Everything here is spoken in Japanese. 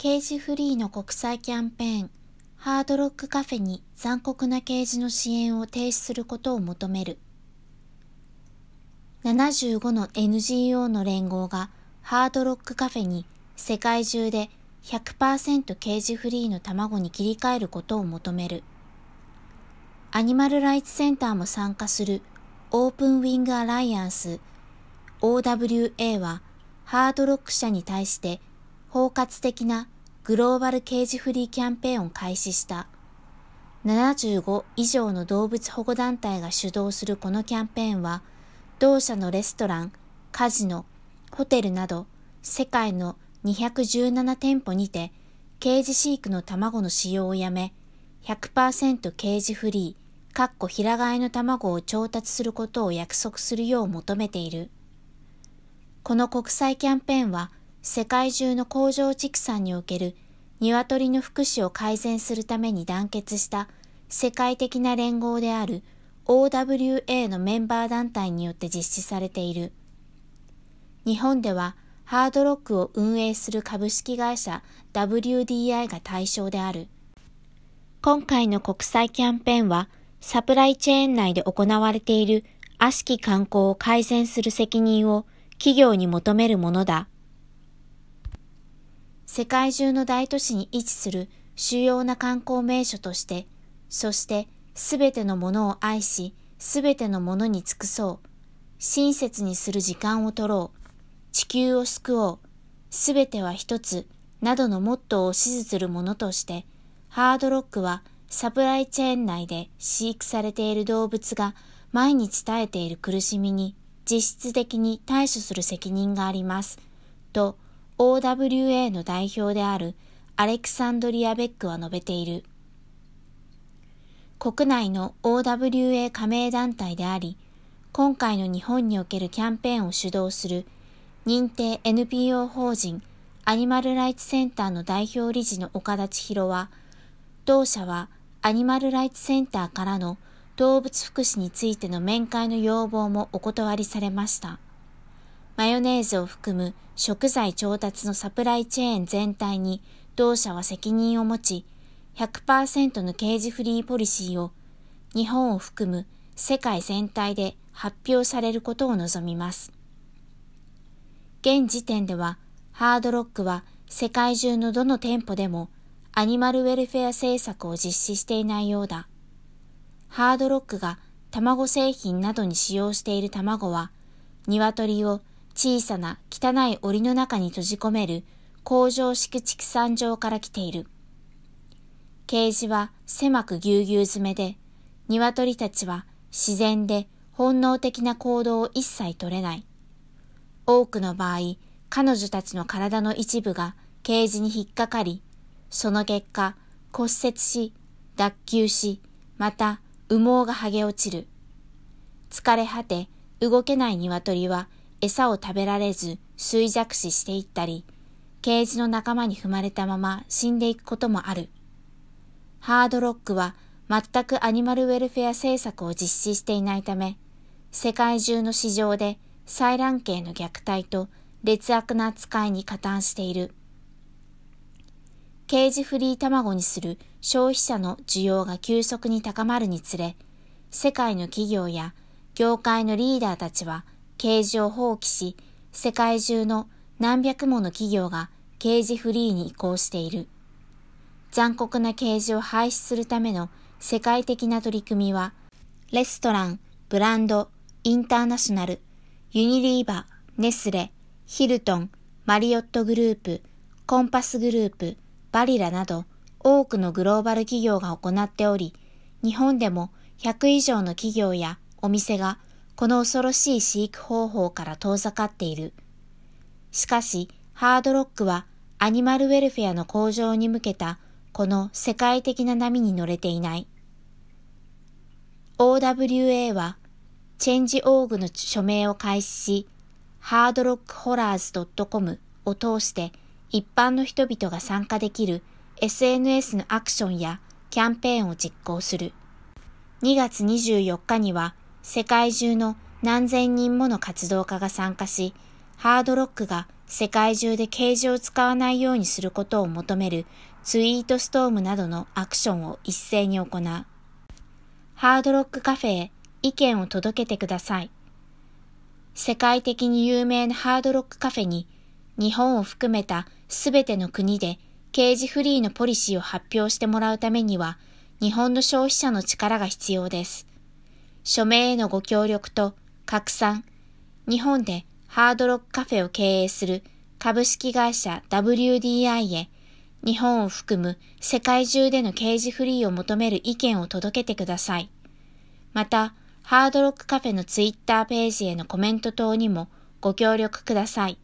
ケージフリーの国際キャンペーン、ハードロックカフェに残酷な刑事の支援を停止することを求める。75の NGO の連合がハードロックカフェに世界中で100%ケージフリーの卵に切り替えることを求める。アニマルライツセンターも参加するオープンウィングアライアンス OWA はハードロック社に対して包括的なグローバルケージフリーキャンペーンを開始した。75以上の動物保護団体が主導するこのキャンペーンは、同社のレストラン、カジノ、ホテルなど世界の217店舗にてケージ飼育の卵の使用をやめ、100%ケージフリー、かっこ平飼いの卵を調達することを約束するよう求めている。この国際キャンペーンは世界中の工場畜産における鶏の福祉を改善するために団結した世界的な連合である OWA のメンバー団体によって実施されている。日本ではハードロックを運営する株式会社 WDI が対象である。今回の国際キャンペーンはサプライチェーン内で行われている悪しき観光を改善する責任を企業に求めるものだ。世界中の大都市に位置する主要な観光名所として、そしてすべてのものを愛し、すべてのものに尽くそう。親切にする時間を取ろう。地球を救おう。すべては一つ、などのモットーを支持するものとして、ハードロックはサプライチェーン内で飼育されている動物が毎日耐えている苦しみに実質的に対処する責任があります。と、OWA の代表であるアレクサンドリア・ベックは述べている。国内の OWA 加盟団体であり、今回の日本におけるキャンペーンを主導する認定 NPO 法人アニマルライツセンターの代表理事の岡田千尋は、同社はアニマルライツセンターからの動物福祉についての面会の要望もお断りされました。マヨネーズを含む食材調達のサプライチェーン全体に同社は責任を持ち、100%の刑事フリーポリシーを日本を含む世界全体で発表されることを望みます。現時点ではハードロックは世界中のどの店舗でもアニマルウェルフェア政策を実施していないようだ。ハードロックが卵製品などに使用している卵は、鶏を小さな汚い檻の中に閉じ込める工場式畜産場から来ている。ケージは狭くぎゅうぎゅう詰めで、鶏たちは自然で本能的な行動を一切取れない。多くの場合、彼女たちの体の一部がケージに引っかかり、その結果、骨折し、脱臼し、また羽毛が剥げ落ちる。疲れ果て、動けない鶏は餌を食べられず衰弱死していったり、ケージの仲間に踏まれたまま死んでいくこともある。ハードロックは全くアニマルウェルフェア政策を実施していないため、世界中の市場で採卵系の虐待と劣悪な扱いに加担している。ケージフリー卵にする消費者の需要が急速に高まるにつれ、世界の企業や業界のリーダーたちはケージを放棄し、世界中の何百もの企業がケージフリーに移行している。残酷なケージを廃止するための世界的な取り組みは、レストラン、ブランド、インターナショナル、ユニリーバ、ネスレ、ヒルトン、マリオットグループ、コンパスグループ、バリラなど多くのグローバル企業が行っており、日本でも100以上の企業やお店がこの恐ろしい飼育方法から遠ざかっている。しかし、ハードロックはアニマルウェルフェアの向上に向けたこの世界的な波に乗れていない。OWA は、チェンジオーグの署名を開始し、ハードロックホラーズ .com を通して一般の人々が参加できる SNS のアクションやキャンペーンを実行する。2月24日には世界中の何千人もの活動家が参加し、ハードロックが世界中で掲示を使わないようにすることを求めるツイートストームなどのアクションを一斉に行う。ハードロックカフェへ意見を届けてください。世界的に有名なハードロックカフェに日本を含めたすべての国で刑事フリーのポリシーを発表してもらうためには日本の消費者の力が必要です。署名へのご協力と拡散、日本でハードロックカフェを経営する株式会社 WDI へ日本を含む世界中での刑事フリーを求める意見を届けてください。また、ハードロックカフェのツイッターページへのコメント等にもご協力ください。